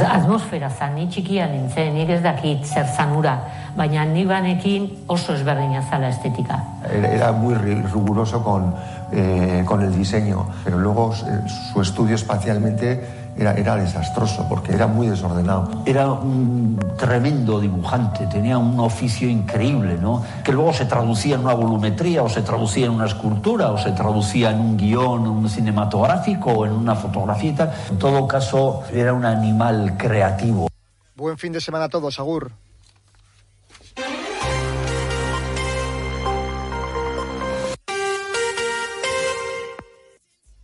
Atmosfera zan, ni txikia nintzen, nik ez dakit zer zanura, baina ni banekin oso ezberdina zala estetika. Era muy riguroso con, eh, con el diseño, pero luego eh, su estudio espacialmente era, era desastroso porque era muy desordenado. Era un tremendo dibujante, tenía un oficio increíble, ¿no? Que luego se traducía en una volumetría, o se traducía en una escultura, o se traducía en un guion, un cinematográfico, o en una fotografía y tal. En todo caso, era un animal creativo. Buen fin de semana a todos, Agur.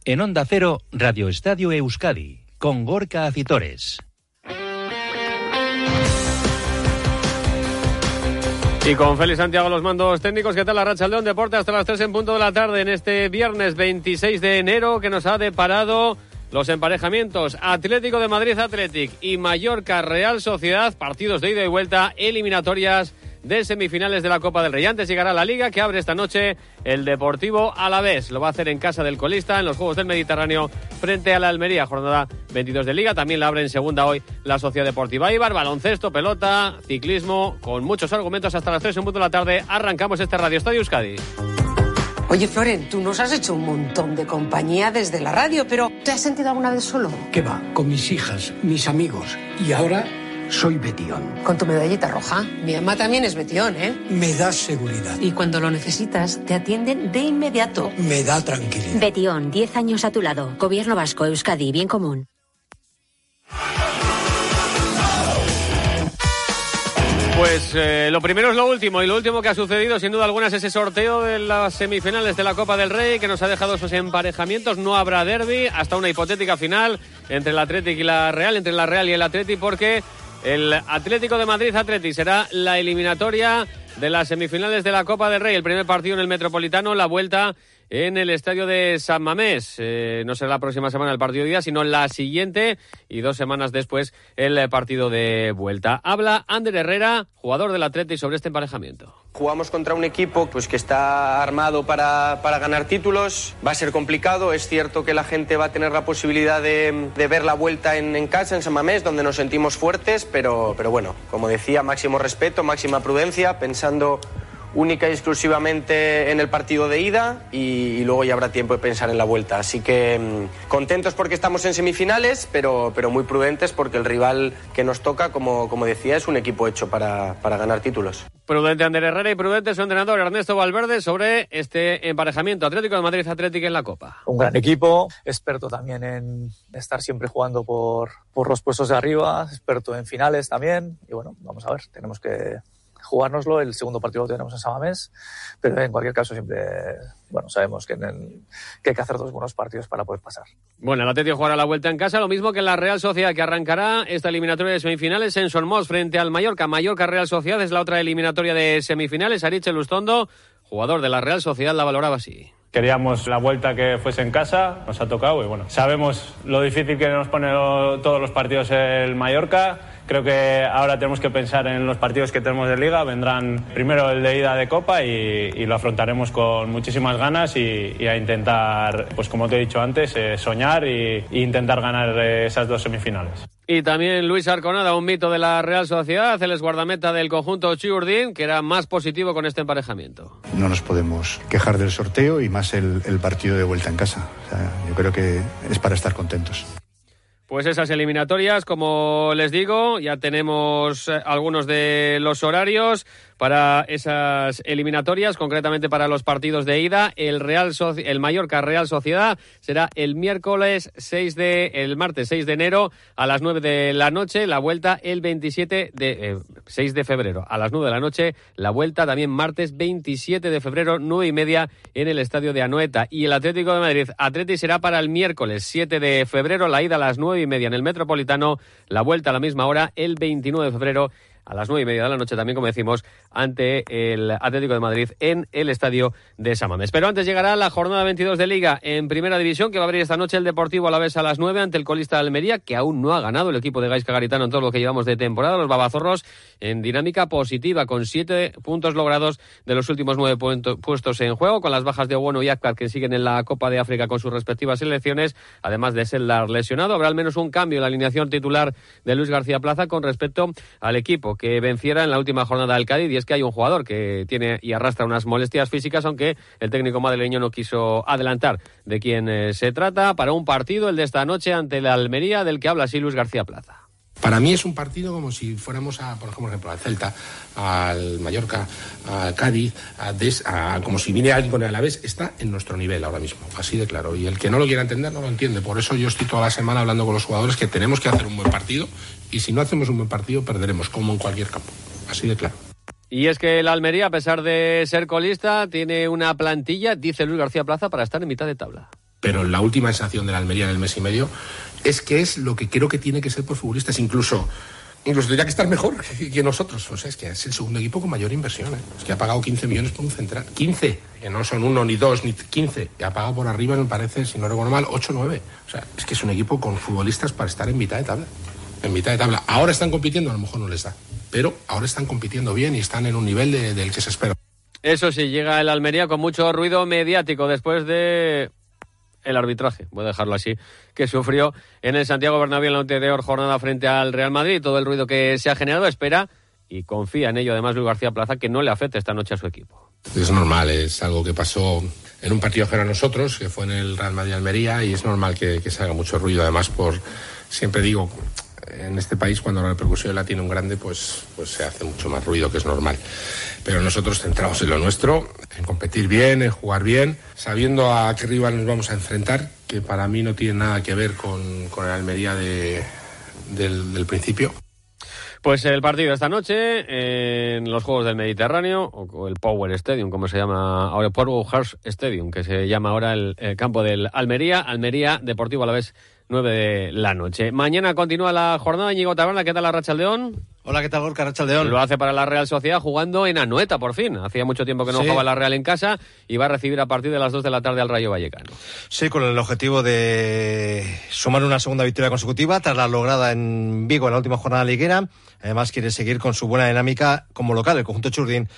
En Onda Cero, Radio Estadio Euskadi con Gorka Acitores. Y con Félix Santiago los mandos técnicos, ¿qué tal la racha León Deporte hasta las 3 en punto de la tarde en este viernes 26 de enero que nos ha deparado los emparejamientos Atlético de Madrid Athletic y Mallorca Real Sociedad, partidos de ida y vuelta, eliminatorias de semifinales de la Copa del Rey. Antes llegará la Liga que abre esta noche el Deportivo Alavés. Lo va a hacer en casa del colista en los Juegos del Mediterráneo frente a la Almería. Jornada 22 de Liga. También la abre en segunda hoy la Sociedad Deportiva Ibar. Baloncesto, pelota, ciclismo, con muchos argumentos hasta las 3 en punto de la tarde. Arrancamos este Radio Estadio Euskadi. Oye, Floren, tú nos has hecho un montón de compañía desde la radio, pero ¿te has sentido alguna vez solo? ¿Qué va? Con mis hijas, mis amigos. Y ahora soy Betión. Con tu medallita roja. Mi mamá también es Betión, ¿eh? Me da seguridad. Y cuando lo necesitas, te atienden de inmediato. Me da tranquilidad. Betión, 10 años a tu lado. Gobierno Vasco, Euskadi, bien común. Pues eh, lo primero es lo último y lo último que ha sucedido sin duda alguna es ese sorteo de las semifinales de la Copa del Rey que nos ha dejado esos emparejamientos. No habrá derby hasta una hipotética final entre el Atlético y la Real, entre la Real y el Atlético porque el Atlético de Madrid Atleti será la eliminatoria de las semifinales de la Copa del Rey. El primer partido en el Metropolitano, la vuelta en el estadio de San Mamés. Eh, no será la próxima semana el partido de día, sino la siguiente y dos semanas después el partido de vuelta. Habla Ander Herrera, jugador del Atleti, sobre este emparejamiento. Jugamos contra un equipo pues, que está armado para, para, ganar títulos. Va a ser complicado. Es cierto que la gente va a tener la posibilidad de, de ver la vuelta en, en, casa, en San Mamés, donde nos sentimos fuertes. Pero, pero bueno, como decía, máximo respeto, máxima prudencia, pensando única y exclusivamente en el partido de ida y, y, luego ya habrá tiempo de pensar en la vuelta. Así que mmm, contentos porque estamos en semifinales, pero, pero muy prudentes porque el rival que nos toca, como, como decía, es un equipo hecho para, para ganar títulos. Prudente Ander Herrera y prudente su entrenador Ernesto Valverde sobre este emparejamiento Atlético de Madrid Atlético en la Copa. Un gran equipo, experto también en estar siempre jugando por, por los puestos de arriba, experto en finales también. Y bueno, vamos a ver, tenemos que jugárnoslo. El segundo partido lo tenemos en Samamés, pero en cualquier caso siempre, bueno, sabemos que, en el, que, hay que hacer dos buenos partidos para poder pasar. Bueno, el Atlético jugará la vuelta en casa, lo mismo que la Real Sociedad, que arrancará esta eliminatoria de semifinales en Sormos frente al Mallorca. Mallorca Real Sociedad es la otra eliminatoria de semifinales. Ariche Lustondo, jugador de la Real Sociedad, la valoraba así. Queríamos la vuelta que fuese en casa, nos ha tocado y bueno, sabemos lo difícil que nos pone todos los partidos el Mallorca creo que ahora tenemos que pensar en los partidos que tenemos de liga. Vendrán primero el de ida de Copa y, y lo afrontaremos con muchísimas ganas y, y, a intentar, pues como te he dicho antes, eh, soñar y, e intentar ganar eh, esas dos semifinales. Y también Luis Arconada, un mito de la Real Sociedad, el guardameta del conjunto Chiurdín, que era más positivo con este emparejamiento. No nos podemos quejar del sorteo y más el, el partido de vuelta en casa. O sea, yo creo que es para estar contentos. Pues esas eliminatorias, como les digo, ya tenemos algunos de los horarios para esas eliminatorias, concretamente para los partidos de ida. El Real Soci el Mallorca Real Sociedad será el miércoles 6 de el martes 6 de enero a las 9 de la noche, la vuelta el 27 de eh, 6 de febrero a las 9 de la noche, la vuelta también martes 27 de febrero 9 y media en el estadio de Anoeta y el Atlético de Madrid Atleti será para el miércoles 7 de febrero, la ida a las 9 y media en el Metropolitano, la vuelta a la misma hora el 29 de febrero a las nueve y media de la noche también, como decimos, ante el Atlético de Madrid en el estadio de Samames. Pero antes llegará la jornada 22 de Liga en Primera División, que va a abrir esta noche el Deportivo a la vez a las nueve ante el colista de Almería, que aún no ha ganado el equipo de Gaisca Garitano en todo lo que llevamos de temporada. Los babazorros en dinámica positiva, con siete puntos logrados de los últimos nueve puestos en juego, con las bajas de Obono y Akbar que siguen en la Copa de África con sus respectivas selecciones, además de ser lesionado. Habrá al menos un cambio en la alineación titular de Luis García Plaza con respecto al equipo que venciera en la última jornada del Cádiz y es que hay un jugador que tiene y arrastra unas molestias físicas aunque el técnico madrileño no quiso adelantar de quién eh, se trata para un partido el de esta noche ante la Almería del que habla así Luis García Plaza. Para mí es un partido como si fuéramos a, por ejemplo, al Celta, al Mallorca, al Cádiz, como si viniera alguien con el Alavés, está en nuestro nivel ahora mismo, así de claro. Y el que no lo quiera entender no lo entiende. Por eso yo estoy toda la semana hablando con los jugadores que tenemos que hacer un buen partido y si no hacemos un buen partido perderemos, como en cualquier campo. Así de claro. Y es que el Almería, a pesar de ser colista, tiene una plantilla, dice Luis García Plaza, para estar en mitad de tabla pero la última sensación de la Almería en el mes y medio es que es lo que creo que tiene que ser por futbolistas, incluso incluso tendría que estar mejor que nosotros. O sea, es que es el segundo equipo con mayor inversión. ¿eh? Es que ha pagado 15 millones por un central. 15, que no son uno, ni dos, ni 15. Y ha pagado por arriba, me parece, si no recuerdo mal, 8 o 9. O sea, es que es un equipo con futbolistas para estar en mitad de tabla. En mitad de tabla. Ahora están compitiendo, a lo mejor no les da. Pero ahora están compitiendo bien y están en un nivel del que se espera. Eso sí, llega el Almería con mucho ruido mediático después de el arbitraje, voy a dejarlo así, que sufrió en el Santiago Bernabéu en la anterior jornada frente al Real Madrid. Todo el ruido que se ha generado espera y confía en ello, además, Luis García Plaza, que no le afecte esta noche a su equipo. Es normal, es algo que pasó en un partido que a nosotros, que fue en el Real Madrid-Almería, y es normal que, que se haga mucho ruido, además, por, siempre digo, en este país cuando la repercusión la tiene un grande, pues, pues se hace mucho más ruido, que es normal. Pero nosotros centramos en lo nuestro, en competir bien, en jugar bien, sabiendo a qué rival nos vamos a enfrentar, que para mí no tiene nada que ver con, el Almería de, del, principio. Pues el partido esta noche en los Juegos del Mediterráneo, o el Power Stadium, como se llama ahora, Power Hearts Stadium, que se llama ahora el campo del Almería, Almería Deportivo a la vez 9 de la noche. Mañana continúa la jornada. Íñigo Taberna, ¿qué tal la Racha León? Hola, ¿qué tal Gorka Racha León? Lo hace para la Real Sociedad jugando en Anueta, por fin. Hacía mucho tiempo que no jugaba la Real en casa y va a recibir a partir de las 2 de la tarde al Rayo Vallecano. Sí, con el objetivo de sumar una segunda victoria consecutiva tras la lograda en Vigo en la última jornada liguera. Además, quiere seguir con su buena dinámica como local. El conjunto Churdín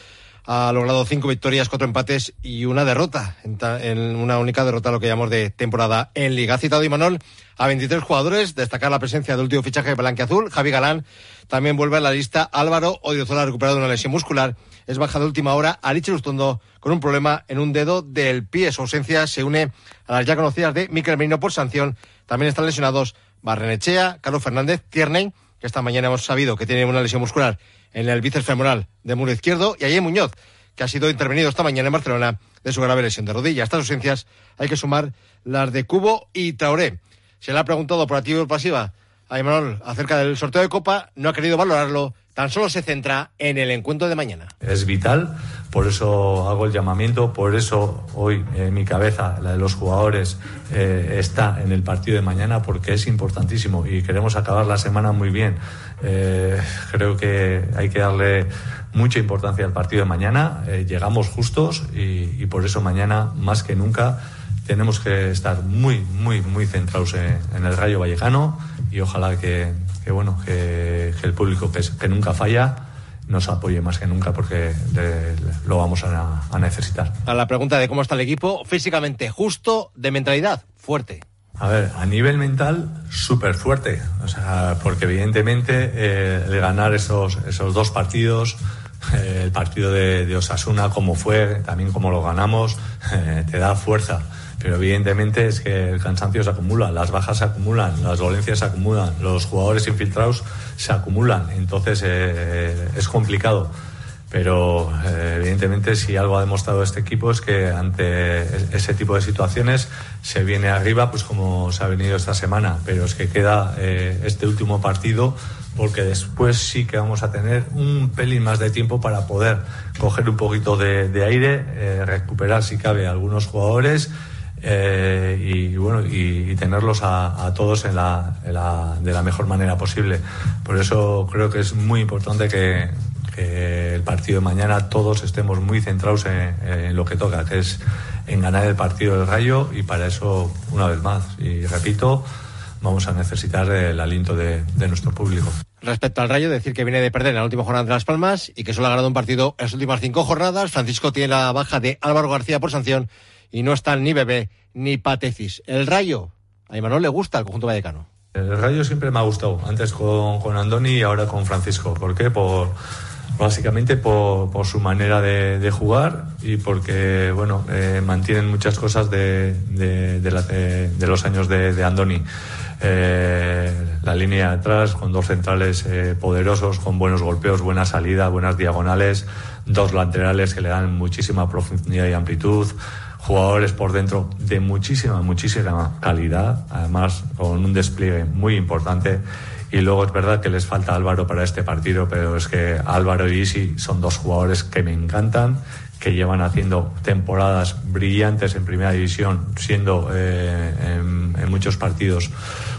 ha logrado cinco victorias, cuatro empates y una derrota, en, una única derrota, lo que llamamos de temporada en Liga. Ha citado Imanol a 23 jugadores, destacar la presencia del último fichaje de Azul, Javi Galán. También vuelve a la lista Álvaro Odiozola, recuperado una lesión muscular. Es baja de última hora Aliche Lustondo con un problema en un dedo del pie. Su ausencia se une a las ya conocidas de Miquel Merino por sanción. También están lesionados Barrenechea, Carlos Fernández, Tierney, que esta mañana hemos sabido que tiene una lesión muscular en el bíceps femoral de muro izquierdo, y Ayer Muñoz, que ha sido intervenido esta mañana en Barcelona de su grave lesión de rodilla. A estas ausencias hay que sumar las de Cubo y Traoré. Se le ha preguntado por activo y pasiva a Imanol acerca del sorteo de Copa, no ha querido valorarlo, tan solo se centra en el encuentro de mañana. Es vital, por eso hago el llamamiento, por eso hoy en mi cabeza, la de los jugadores, eh, está en el partido de mañana, porque es importantísimo y queremos acabar la semana muy bien. Eh, creo que hay que darle mucha importancia al partido de mañana. Eh, llegamos justos y, por eso mañana, más que nunca, tenemos que estar muy, muy, muy centrados en, el Rayo Vallecano y ojalá que, bueno, que, el público que, nunca falla nos apoye más que nunca porque lo vamos a, a necesitar. A la pregunta de cómo está el equipo, físicamente justo, de mentalidad fuerte. A ver, a nivel mental, súper fuerte. O sea, porque evidentemente eh, el ganar esos, esos dos partidos, eh, el partido de, Osasuna, como fue, también como lo ganamos, eh, te da fuerza. Pero evidentemente es que el cansancio se acumula, las bajas se acumulan, las dolencias se acumulan, los jugadores infiltrados se acumulan. Entonces es complicado pero eh, evidentemente si algo ha demostrado este equipo es que ante ese tipo de situaciones se viene arriba pues como se ha venido esta semana pero es que queda eh, este último partido porque después sí que vamos a tener un pelín más de tiempo para poder coger un poquito de, aire eh, recuperar si cabe algunos jugadores y bueno y, tenerlos a, todos en la, de la mejor manera posible. Por eso creo que es muy importante que, el partido de mañana todos estemos muy centrados en, lo que toca, que es en ganar el partido del Rayo y para eso una vez más y repito vamos a necesitar el aliento de, de nuestro público. Respecto al Rayo, decir que viene de perder en la última jornada de Las Palmas y que solo ha ganado un partido en las últimas cinco jornadas. Francisco tiene la baja de Álvaro García por sanción y no están ni Bebé ni Patecis. El Rayo, a Imanol le gusta el conjunto vallecano. El Rayo siempre me ha gustado, antes con, con Andoni y ahora con Francisco. ¿Por qué? Por, básicamente por, su manera de, de, jugar y porque bueno eh, mantienen muchas cosas de, de, de los años de, Andoni. Eh, la línea de atrás con dos centrales eh, poderosos, con buenos golpeos, buena salida, buenas diagonales, dos laterales que le dan muchísima profundidad y amplitud, jugadores por dentro de muchísima, muchísima calidad, además con un despliegue muy importante. Y luego es verdad que les falta Álvaro para este partido, pero es que Álvaro y Isi son dos jugadores que me encantan, que llevan haciendo temporadas brillantes en primera división, siendo eh, en, muchos partidos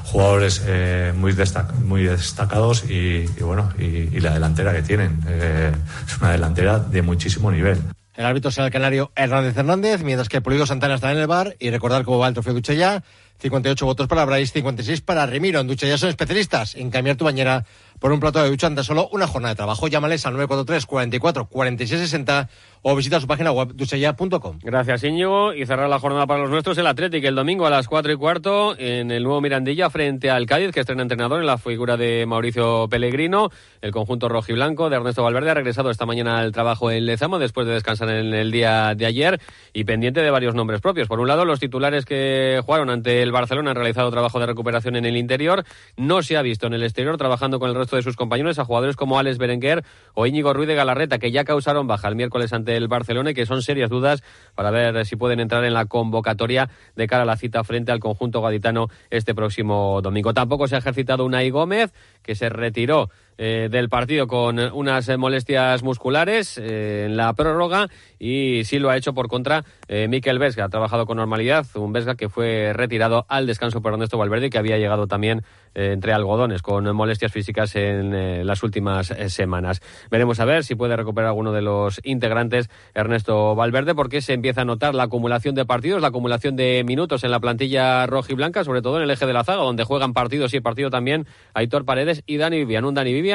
jugadores eh, muy, destacados y, bueno, y, la delantera que tienen. Eh, es una delantera de muchísimo nivel. El árbitro será el canario Hernández Hernández, mientras que Pulido Santana está en el bar. Y recordar cómo va el trofeo ya 58 votos para Bryce, 56 para Remiro. En Ducha ya son especialistas en cambiar tu bañera por un plato de ducha ante solo una jornada de trabajo. Llámales al 943 44 46 60 o visita su página web duchaya.com. Gracias, Íñigo. Y cerrar la jornada para los nuestros el Atlético el domingo a las 4 y cuarto en el nuevo Mirandilla frente al Cádiz, que estrena entrenador en la figura de Mauricio Pellegrino. El conjunto rojo y blanco de Ernesto Valverde ha regresado esta mañana al trabajo en Lezama después de descansar en el día de ayer y pendiente de varios nombres propios. Por un lado, los titulares que jugaron ante el Barcelona han realizado trabajo de recuperación en el interior. No se ha visto en el exterior trabajando con el resto de sus compañeros a jugadores como Alex Berenguer o Íñigo Ruiz de Galarreta, que ya causaron baja el miércoles ante el Barcelona y que son serias dudas para ver si pueden entrar en la convocatoria de cara a la cita frente al conjunto gaditano este próximo domingo. Tampoco se ha ejercitado Unai Gómez, que se retiró eh, del partido con unas molestias musculares eh, en la prórroga y sí lo ha hecho por contra eh, Miquel Vesga. Ha trabajado con normalidad, un Vesga que fue retirado al descanso por Ernesto Valverde y que había llegado también entre algodones con molestias físicas en las últimas semanas. Veremos a ver si puede recuperar alguno de los integrantes Ernesto Valverde porque se empieza a notar la acumulación de partidos, la acumulación de minutos en la plantilla roja y blanca, sobre todo en el eje de la zaga donde juegan partidos y partido también Aitor Paredes y Dani Vivian. Un Dani Vivian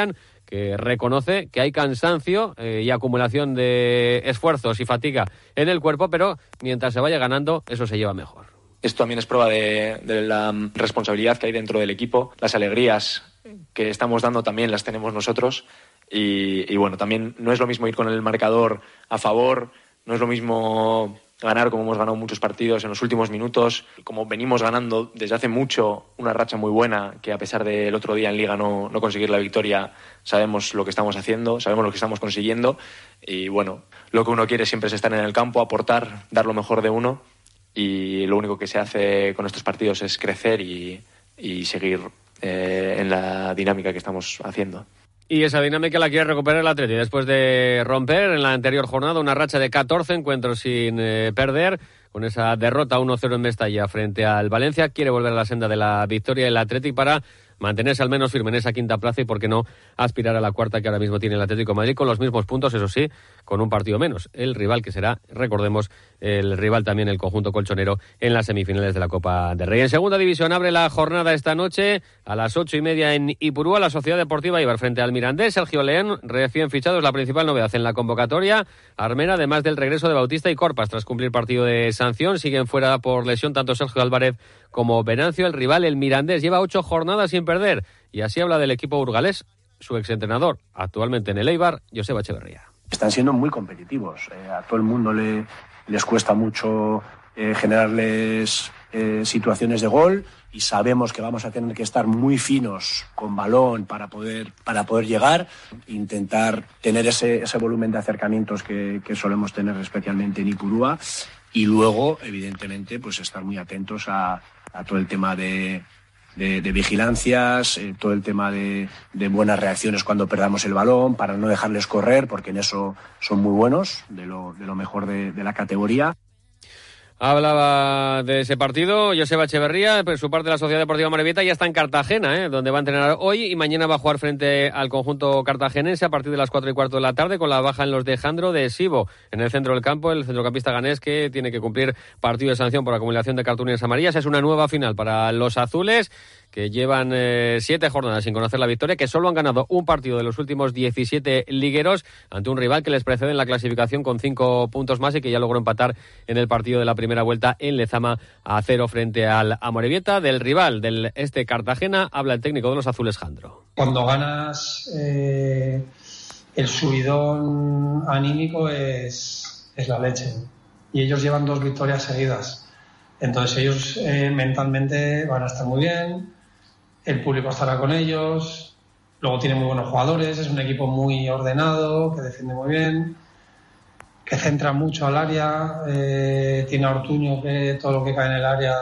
que reconoce que hay cansancio eh, y acumulación de esfuerzos y fatiga en el cuerpo, pero mientras se vaya ganando, eso se lleva mejor. Esto también es prueba de, la responsabilidad que hay dentro del equipo. Las alegrías que estamos dando también las tenemos nosotros. Y bueno, también no es lo mismo ir con el marcador a favor, no es lo mismo ganar como hemos ganado muchos partidos en los últimos minutos, como venimos ganando desde hace mucho una racha muy buena, que a pesar del otro día en liga no, no conseguir la victoria, sabemos lo que estamos haciendo, sabemos lo que estamos consiguiendo y bueno, lo que uno quiere siempre es estar en el campo, aportar, dar lo mejor de uno y lo único que se hace con estos partidos es crecer y, y seguir eh, en la dinámica que estamos haciendo. Y esa dinámica la quiere recuperar el Atleti después de romper en la anterior jornada una racha de 14 encuentros sin eh, perder. Con esa derrota 1-0 en Mestalla frente al Valencia, quiere volver a la senda de la victoria el Atleti para mantenerse al menos firme en esa quinta plaza y, por qué no, aspirar a la cuarta que ahora mismo tiene el Atlético Madrid con los mismos puntos, eso sí, con un partido menos. El rival que será, recordemos, el rival también, el conjunto colchonero, en las semifinales de la Copa de Rey. En segunda división abre la jornada esta noche a las ocho y media en Ipurúa, la Sociedad Deportiva Ibar frente al Mirandés. Sergio León, recién fichado, es la principal novedad en la convocatoria. Armena, además del regreso de Bautista y Corpas tras cumplir partido de sanción, siguen fuera por lesión tanto Sergio Álvarez como Venancio, el rival, el Mirandés. Lleva ocho jornadas sin perder y así habla del equipo burgalés su exentrenador, actualmente en el Eibar, Joseba Echeverría. Están siendo muy competitivos. Eh, a todo el mundo le, les cuesta mucho eh, generarles eh, situaciones de gol y sabemos que vamos a tener que estar muy finos con balón para poder, para poder llegar, intentar tener ese, ese volumen de acercamientos que, que solemos tener especialmente en Ipurúa y luego, evidentemente, pues estar muy atentos a, a todo el tema de, de, vigilancias, eh, todo el tema de, buenas reacciones cuando perdamos el balón, para no dejarles correr, porque en eso son muy buenos, de lo, de lo mejor de, la categoría. Hablaba de ese partido Joseba Echeverría, por su parte de la Sociedad Deportiva Morevieta ya está en Cartagena, ¿eh? donde va a entrenar hoy y mañana va a jugar frente al conjunto cartagenense a partir de las cuatro y cuarto de la tarde con la baja en los de Jandro de Sibo en el centro del campo, el centrocampista ganés que tiene que cumplir partido de sanción por acumulación de cartulinas amarillas. Es una nueva final para los azules que llevan eh, siete jornadas sin conocer la victoria, que solo han ganado un partido de los últimos 17 ligueros ante un rival que les precede en la clasificación con cinco puntos más y que ya logró empatar en el partido de la primera vuelta en Lezama a cero frente al Amorebieta. Del rival del este Cartagena habla el técnico de los azules, Jandro. Cuando ganas, eh, el subidón anímico es, es la leche. Y ellos llevan dos victorias seguidas. Entonces ellos eh, mentalmente van a estar muy bien, el público estará con ellos, luego tiene muy buenos jugadores, es un equipo muy ordenado, que defiende muy bien, que centra mucho al área, eh, tiene a Ortuño que todo lo que cae en el área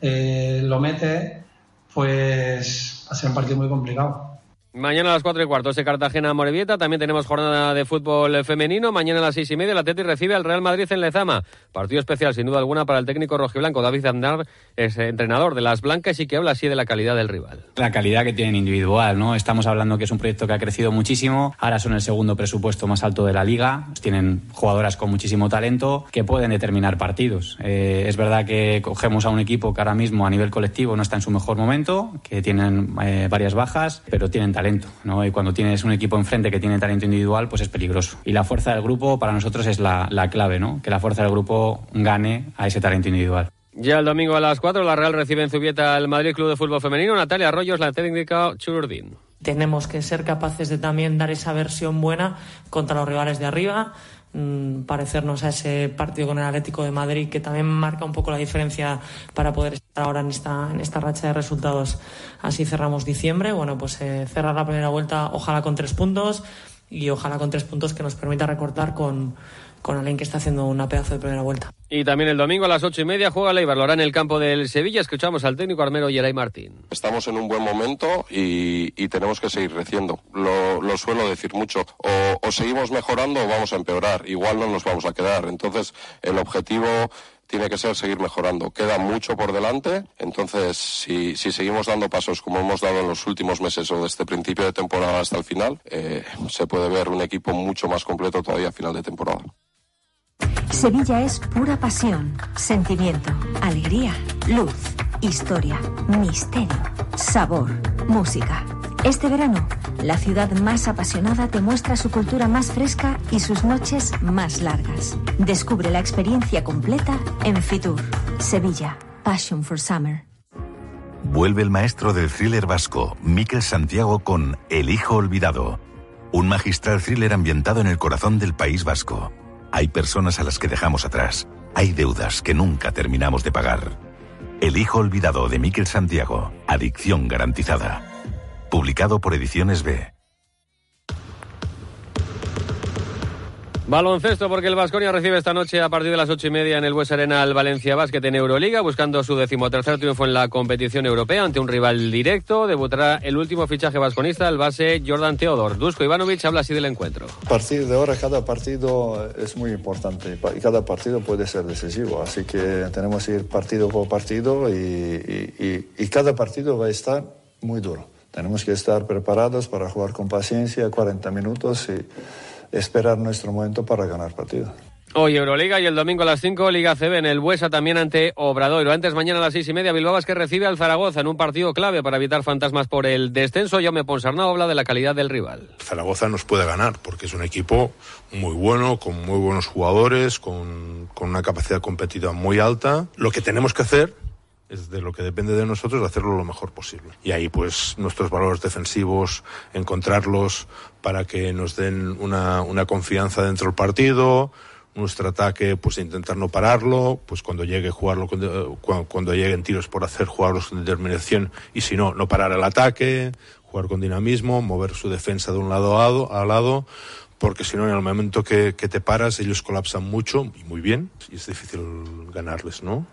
eh, lo mete, pues va a ser un partido muy complicado. Mañana a las 4 y cuarto ese Cartagena Morevieta. También tenemos jornada de fútbol femenino. Mañana a las seis y media el Atleti recibe al Real Madrid en Lezama. Partido especial, sin duda alguna, para el técnico rojiblanco. David Andar es entrenador de las blancas y que habla así de la calidad del rival. La calidad que tienen individual, ¿no? Estamos hablando que es un proyecto que ha crecido muchísimo. Ahora son el segundo presupuesto más alto de la liga. Tienen jugadoras con muchísimo talento que pueden determinar partidos. Eh, es verdad que cogemos a un equipo que ahora mismo a nivel colectivo no está en su mejor momento, que tienen eh, varias bajas, pero tienen talento talento, ¿no? Y cuando tienes un equipo enfrente que tiene talento individual, pues es peligroso. Y la fuerza del grupo para nosotros es la, la clave, ¿no? Que la fuerza del grupo gane a ese talento individual. Ya el domingo a las 4 la Real recibe en Zubieta al Madrid Club de Fútbol Femenino. Natalia Arroyos, la técnica Churdín. Tenemos que ser capaces de también dar esa versión buena contra los rivales de arriba, mm, parecernos a ese partido con el Atlético de Madrid que también marca un poco la diferencia para poder estar ahora en esta, en esta racha de resultados. Así cerramos diciembre. Bueno, pues eh, cerrar la primera vuelta ojalá con tres puntos y ojalá con tres puntos que nos permita recortar con, con alguien que está haciendo una pedazo de primera vuelta. Y también el domingo a las ocho y media juega Leibar, lo hará en el campo del Sevilla. Escuchamos al técnico armero Yeray Martín. Estamos en un buen momento y, y tenemos que seguir creciendo. Lo, lo suelo decir mucho. O, o, seguimos mejorando o vamos a empeorar. Igual no nos vamos a quedar. Entonces, el objetivo tiene que ser seguir mejorando. Queda mucho por delante. Entonces, si, si seguimos dando pasos como hemos dado en los últimos meses o desde principio de temporada hasta el final, eh, se puede ver un equipo mucho más completo todavía a final de temporada. Sevilla es pura pasión, sentimiento, alegría, luz, historia, misterio, sabor, música. Este verano, la ciudad más apasionada te muestra su cultura más fresca y sus noches más largas. Descubre la experiencia completa en Fitur, Sevilla, Passion for Summer. Vuelve el maestro del thriller vasco, Miquel Santiago, con El Hijo Olvidado. Un magistral thriller ambientado en el corazón del País Vasco. Hay personas a las que dejamos atrás. Hay deudas que nunca terminamos de pagar. El Hijo Olvidado de Miquel Santiago. Adicción garantizada. Publicado por Ediciones B. Baloncesto, porque el Vasconia recibe esta noche a partir de las ocho y media en el Bues Arena al Valencia Basket en Euroliga, buscando su decimotercer triunfo en la competición europea ante un rival directo. Debutará el último fichaje vasconista, el base Jordan Teodor. Dusko Ivanovic habla así del encuentro. A partir de ahora, cada partido es muy importante y cada partido puede ser decisivo. Así que tenemos que ir partido por partido y, y, y, y cada partido va a estar muy duro. Tenemos que estar preparados para jugar con paciencia 40 minutos y esperar nuestro momento para ganar partido. Hoy Euroliga y el domingo a las 5 Liga CB en el Buesa también ante Obradoiro. Antes mañana a las seis y media Bilbao que recibe al Zaragoza en un partido clave para evitar fantasmas por el descenso. Jaume Ponsarnau habla de la calidad del rival. Zaragoza nos puede ganar porque es un equipo muy bueno, con muy buenos jugadores, con, con una capacidad competitiva muy alta. Lo que tenemos que hacer es de lo que depende de nosotros hacerlo lo mejor posible. Y ahí pues nuestros valores defensivos, encontrarlos para que nos den una, una confianza dentro del partido, nuestro ataque pues intentar no pararlo, pues cuando llegue jugarlo, cuando, cuando lleguen tiros por hacer, jugarlos con determinación y si no, no parar el ataque, jugar con dinamismo, mover su defensa de un lado a lado, porque si no, en el momento que, que, te paras, ellos colapsan mucho y muy bien, y es difícil ganarles, ¿no?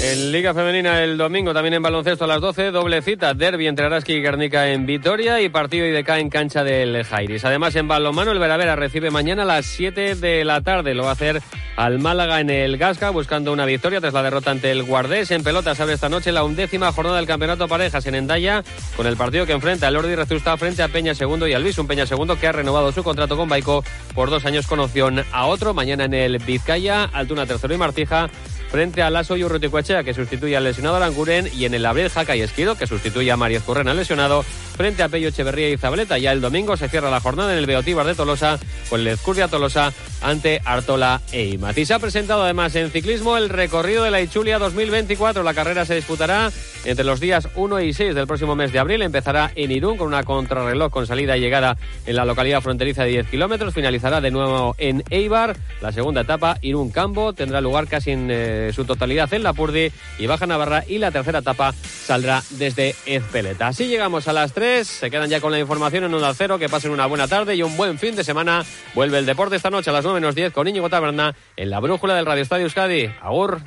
En Liga Femenina el domingo, también en baloncesto a las 12, doble cita, derby entre Araski y Guernica en Vitoria y partido IDK en cancha del Jairis. Además, en balonmano el Veravera recibe mañana a las 7 de la tarde. Lo va a hacer al Málaga en el Gasca, buscando una victoria tras la derrota ante el Guardés. En pelotas abre esta noche la undécima jornada del Campeonato Parejas en Endaya, con el partido que enfrenta al Ordi Rezusta frente a Peña Segundo y al Luis, un Peña Segundo que ha renovado su contrato con Baico por dos años con opción a otro. Mañana en el Vizcaya, Altuna Tercero y Martija frente a Lasso y Urruticoechea, que sustituye al lesionado Aranguren, y en el Abril Jaca y Esquido, que sustituye a María Currena lesionado, frente a Pello Echeverría y Zabaleta. Ya el domingo se cierra la jornada en el Beotíbar de Tolosa, con el Ezcurdia Tolosa ante Artola e Imaz. Y se ha presentado además en ciclismo el recorrido de la Ichulia 2024. La carrera se disputará entre los días 1 y 6 del próximo mes de abril. Empezará en Irún con una contrarreloj con salida y llegada en la localidad fronteriza de 10 kilómetros. Finalizará de nuevo en Eibar. La segunda etapa, Irún-Cambo, tendrá lugar casi en eh, su totalidad en Lapurdi y Baja Navarra. Y la tercera etapa saldrá desde Ezpeleta. Así llegamos a las 3. Se quedan ya con la información en 1 0. Que pasen una buena tarde y un buen fin de semana. Vuelve el deporte esta noche a las 9 menos 10 con Íñigo Taberna en la brújula del Radio Estadio Euskadi. Agur.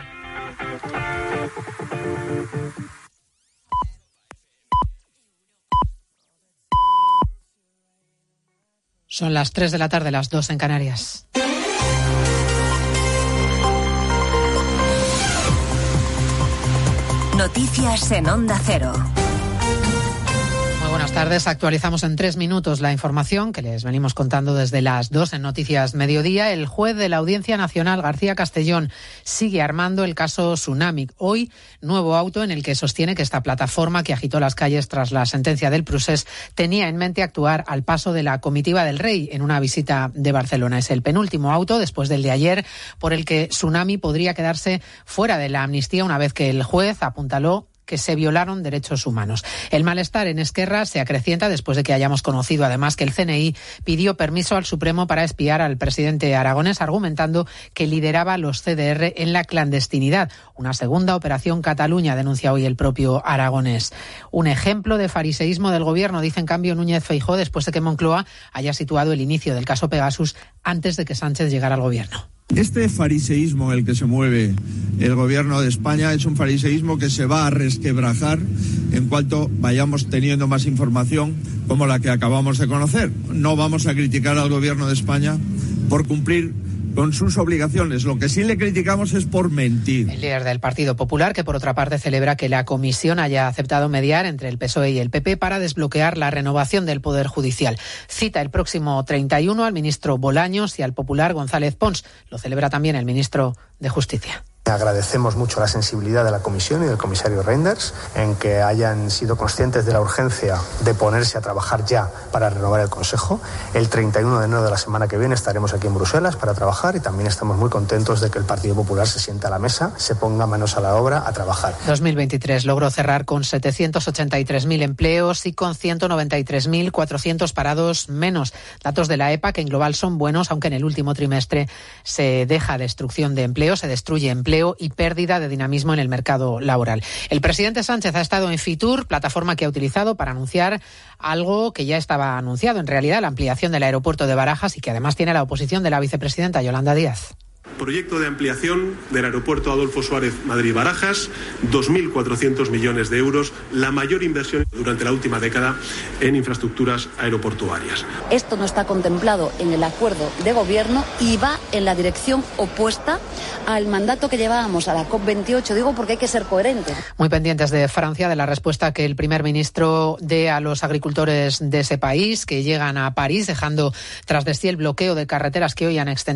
Son las 3 de la tarde, las 2 en Canarias. Noticias en Onda Cero. Buenas tardes. Actualizamos en tres minutos la información que les venimos contando desde las dos en Noticias Mediodía. El juez de la Audiencia Nacional, García Castellón, sigue armando el caso Tsunami. Hoy, nuevo auto en el que sostiene que esta plataforma que agitó las calles tras la sentencia del Prusés tenía en mente actuar al paso de la comitiva del rey en una visita de Barcelona. Es el penúltimo auto, después del de ayer, por el que Tsunami podría quedarse fuera de la amnistía una vez que el juez apuntaló que se violaron derechos humanos. El malestar en Esquerra se acrecienta después de que hayamos conocido además que el CNI pidió permiso al Supremo para espiar al presidente aragonés argumentando que lideraba los CDR en la clandestinidad. Una segunda operación Cataluña denuncia hoy el propio aragonés. Un ejemplo de fariseísmo del gobierno, dice en cambio Núñez Feijó, después de que Moncloa haya situado el inicio del caso Pegasus antes de que Sánchez llegara al gobierno. Este fariseísmo en el que se mueve el gobierno de España es un fariseísmo que se va a resquebrajar en cuanto vayamos teniendo más información como la que acabamos de conocer. No vamos a criticar al gobierno de España por cumplir con sus obligaciones. Lo que sí le criticamos es por mentir. El líder del Partido Popular, que por otra parte celebra que la comisión haya aceptado mediar entre el PSOE y el PP para desbloquear la renovación del Poder Judicial. Cita el próximo 31 al ministro Bolaños y al popular González Pons. Lo celebra también el ministro de Justicia. Agradecemos mucho la sensibilidad de la Comisión y del comisario Reinders en que hayan sido conscientes de la urgencia de ponerse a trabajar ya para renovar el Consejo. El 31 de enero de la semana que viene estaremos aquí en Bruselas para trabajar y también estamos muy contentos de que el Partido Popular se sienta a la mesa, se ponga manos a la obra a trabajar. 2023 logró cerrar con 783.000 empleos y con 193.400 parados menos. Datos de la EPA que en global son buenos, aunque en el último trimestre se deja destrucción de empleo, se destruye empleo y pérdida de dinamismo en el mercado laboral. El presidente Sánchez ha estado en Fitur, plataforma que ha utilizado para anunciar algo que ya estaba anunciado, en realidad la ampliación del aeropuerto de Barajas y que además tiene la oposición de la vicepresidenta Yolanda Díaz. Proyecto de ampliación del aeropuerto Adolfo Suárez Madrid-Barajas, 2.400 millones de euros, la mayor inversión durante la última década en infraestructuras aeroportuarias. Esto no está contemplado en el acuerdo de gobierno y va en la dirección opuesta al mandato que llevábamos a la COP28. Digo porque hay que ser coherentes. Muy pendientes de Francia, de la respuesta que el primer ministro dé a los agricultores de ese país que llegan a París, dejando tras de sí el bloqueo de carreteras que hoy han extendido